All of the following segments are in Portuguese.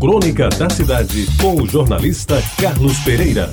Crônica da Cidade, com o jornalista Carlos Pereira.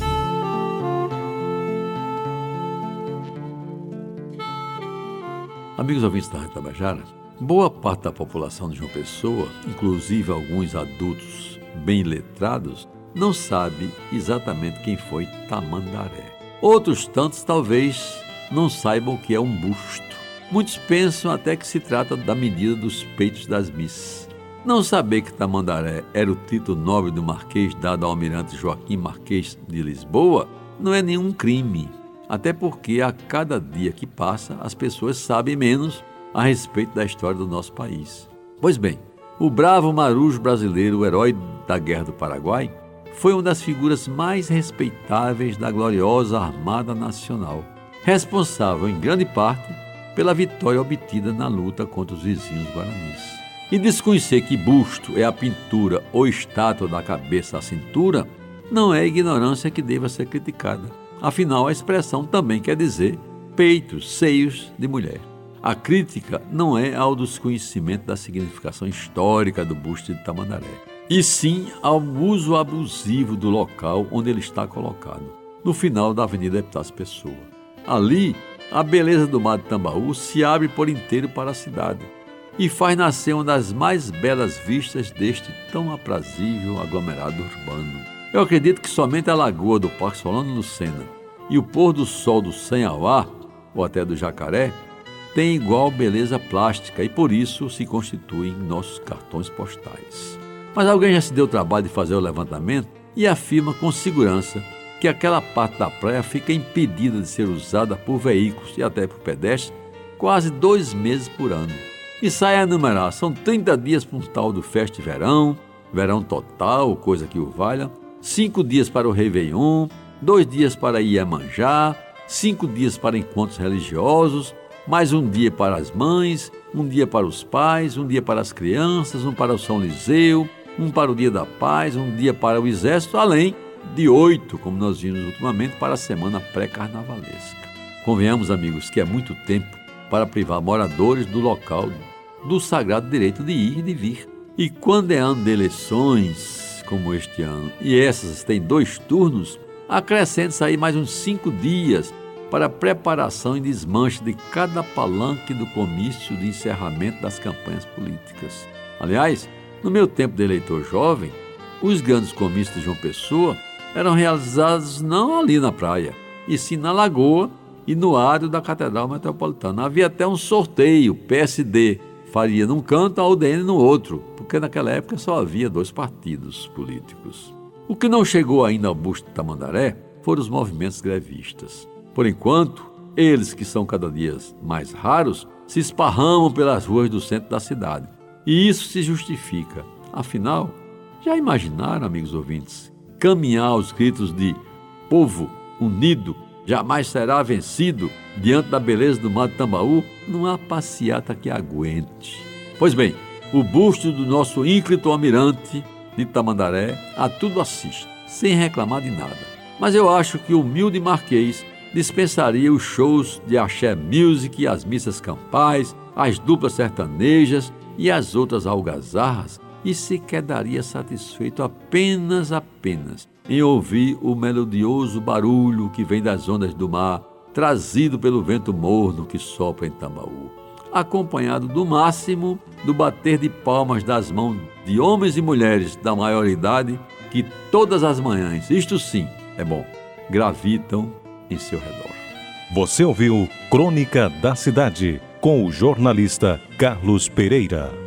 Amigos ouvintes da Rádio Tabajara, boa parte da população de João Pessoa, inclusive alguns adultos bem letrados, não sabe exatamente quem foi Tamandaré. Outros tantos talvez não saibam o que é um busto. Muitos pensam até que se trata da medida dos peitos das missas. Não saber que Tamandaré era o título nobre do Marquês dado ao almirante Joaquim Marquês de Lisboa não é nenhum crime, até porque a cada dia que passa as pessoas sabem menos a respeito da história do nosso país. Pois bem, o bravo marujo brasileiro, o herói da Guerra do Paraguai, foi uma das figuras mais respeitáveis da gloriosa Armada Nacional, responsável em grande parte pela vitória obtida na luta contra os vizinhos guaranis. E desconhecer que busto é a pintura ou estátua da cabeça à cintura não é ignorância que deva ser criticada. Afinal, a expressão também quer dizer peitos, seios de mulher. A crítica não é ao desconhecimento da significação histórica do busto de Tamandaré, e sim ao uso abusivo do local onde ele está colocado, no final da Avenida Epitácio Pessoa. Ali, a beleza do mar de Tambaú se abre por inteiro para a cidade e faz nascer uma das mais belas vistas deste tão aprazível aglomerado urbano. Eu acredito que somente a lagoa do Parque Solano Lucena e o pôr do sol do Sanhauá, ou até do Jacaré, têm igual beleza plástica e por isso se constituem nossos cartões postais. Mas alguém já se deu o trabalho de fazer o levantamento e afirma com segurança que aquela parte da praia fica impedida de ser usada por veículos e até por pedestres quase dois meses por ano. E sai a enumerar, são 30 dias para um tal do festa de verão, verão total, coisa que o valha, cinco dias para o Réveillon, dois dias para Iemanjá, cinco dias para encontros religiosos, mais um dia para as mães, um dia para os pais, um dia para as crianças, um para o São Liseu, um para o Dia da Paz, um dia para o Exército, além de oito, como nós vimos ultimamente, para a semana pré-carnavalesca. Convenhamos, amigos, que é muito tempo para privar moradores do local do sagrado direito de ir e de vir. E quando é ano de eleições, como este ano, e essas têm dois turnos, acrescente-se aí mais uns cinco dias para a preparação e desmanche de cada palanque do comício de encerramento das campanhas políticas. Aliás, no meu tempo de eleitor jovem, os grandes comícios de João Pessoa eram realizados não ali na praia, e sim na lagoa e no área da Catedral Metropolitana. Havia até um sorteio, PSD faria num canto, a UDN no outro, porque naquela época só havia dois partidos políticos. O que não chegou ainda ao busto de Tamandaré foram os movimentos grevistas. Por enquanto, eles, que são cada dia mais raros, se esparramam pelas ruas do centro da cidade. E isso se justifica. Afinal, já imaginaram, amigos ouvintes, caminhar aos gritos de povo unido jamais será vencido diante da beleza do de Tambaú, não há passeata que aguente. Pois bem, o busto do nosso ínclito almirante de Tamandaré a tudo assiste, sem reclamar de nada. Mas eu acho que o humilde marquês dispensaria os shows de axé music, as missas campais, as duplas sertanejas e as outras algazarras e se quedaria satisfeito apenas, apenas em ouvir o melodioso barulho que vem das ondas do mar, trazido pelo vento morno que sopra em Tambaú, acompanhado do máximo do bater de palmas das mãos de homens e mulheres da maior idade que todas as manhãs, isto sim é bom, gravitam em seu redor. Você ouviu Crônica da Cidade com o jornalista Carlos Pereira.